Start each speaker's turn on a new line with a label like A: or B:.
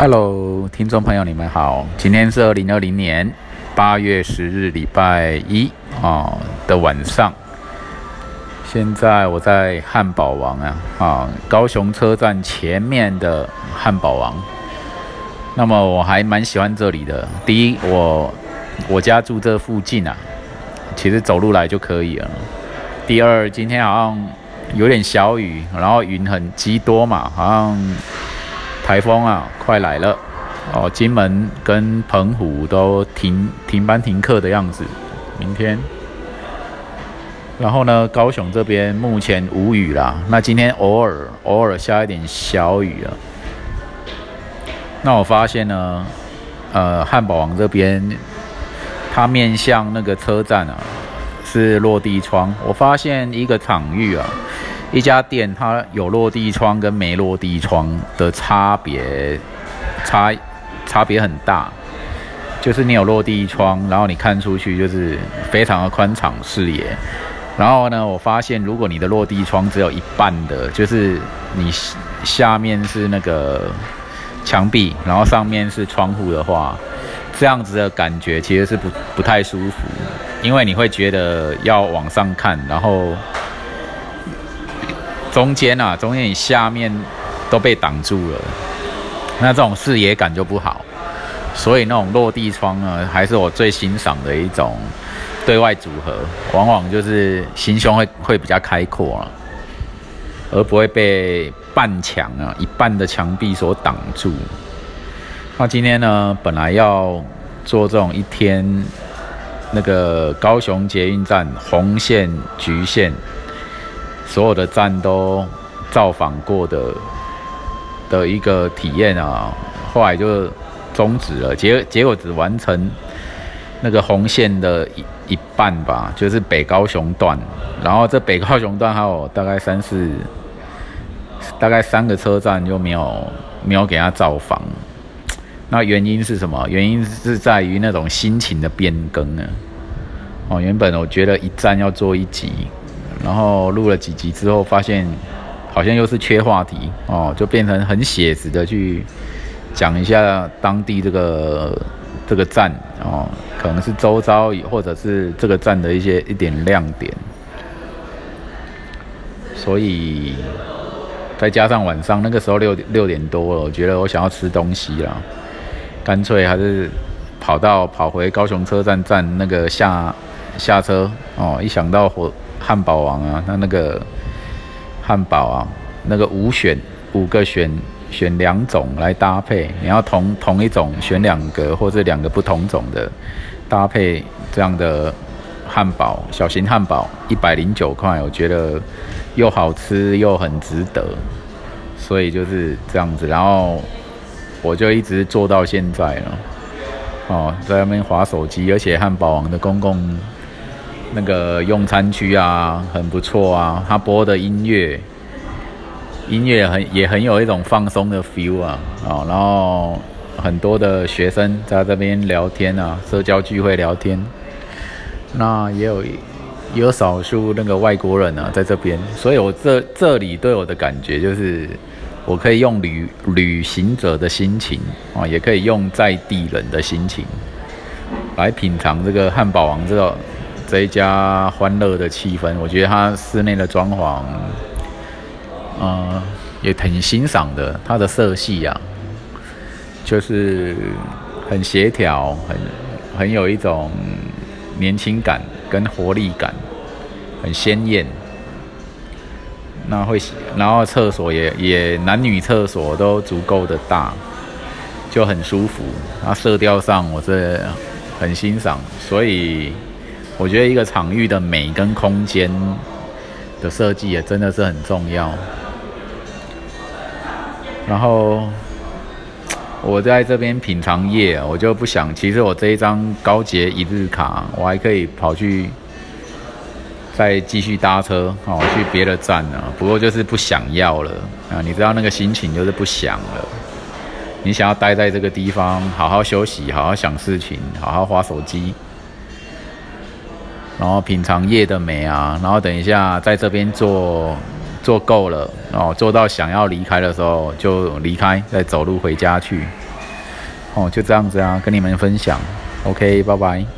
A: Hello，听众朋友，你们好。今天是二零二零年八月十日，礼拜一啊的晚上。现在我在汉堡王啊，啊，高雄车站前面的汉堡王。那么我还蛮喜欢这里的。第一，我我家住这附近啊，其实走路来就可以了。第二，今天好像有点小雨，然后云很积多嘛，好像。台风啊，快来了哦！金门跟澎湖都停停班停课的样子，明天。然后呢，高雄这边目前无雨啦。那今天偶尔偶尔下一点小雨啊。那我发现呢，呃，汉堡王这边，它面向那个车站啊，是落地窗。我发现一个场域啊。一家店，它有落地窗跟没落地窗的差别，差差别很大。就是你有落地窗，然后你看出去就是非常的宽敞视野。然后呢，我发现如果你的落地窗只有一半的，就是你下面是那个墙壁，然后上面是窗户的话，这样子的感觉其实是不不太舒服，因为你会觉得要往上看，然后。中间啊，中间你下面都被挡住了，那这种视野感就不好。所以那种落地窗呢，还是我最欣赏的一种对外组合，往往就是心胸会会比较开阔啊，而不会被半墙啊一半的墙壁所挡住。那今天呢，本来要做这种一天那个高雄捷运站红线、橘线。所有的站都造访过的的一个体验啊，后来就终止了。结结果只完成那个红线的一一半吧，就是北高雄段。然后这北高雄段还有大概三四，大概三个车站就没有没有给他造访。那原因是什么？原因是在于那种心情的变更呢。哦，原本我觉得一站要做一集。然后录了几集之后，发现好像又是缺话题哦，就变成很写实的去讲一下当地这个这个站哦，可能是周遭或者是这个站的一些一点亮点。所以再加上晚上那个时候六六点多了，我觉得我想要吃东西了，干脆还是跑到跑回高雄车站站那个下下车哦，一想到火。汉堡王啊，那那个汉堡啊，那个五选五个选选两种来搭配，你要同同一种选两个或者两个不同种的搭配这样的汉堡，小型汉堡一百零九块，我觉得又好吃又很值得，所以就是这样子，然后我就一直做到现在了，哦，在那边划手机，而且汉堡王的公共。那个用餐区啊，很不错啊。他播的音乐，音乐很也很有一种放松的 feel 啊。啊，然后很多的学生在这边聊天啊，社交聚会聊天。那也有也有少数那个外国人啊，在这边。所以我这这里对我的感觉就是，我可以用旅旅行者的心情啊，也可以用在地人的心情来品尝这个汉堡王这个。这一家欢乐的气氛，我觉得它室内的装潢，呃，也挺欣赏的。它的色系啊，就是很协调，很很有一种年轻感跟活力感，很鲜艳。那会，然后厕所也也男女厕所都足够的大，就很舒服。那色调上我是很欣赏，所以。我觉得一个场域的美跟空间的设计也真的是很重要。然后我在这边品尝夜，我就不想。其实我这一张高捷一日卡，我还可以跑去再继续搭车哦，去别的站呢。不过就是不想要了啊！你知道那个心情就是不想了。你想要待在这个地方，好好休息，好好想事情，好好划手机。然后品尝夜的美啊，然后等一下在这边做做够了哦，做到想要离开的时候就离开，再走路回家去。哦，就这样子啊，跟你们分享。OK，拜拜。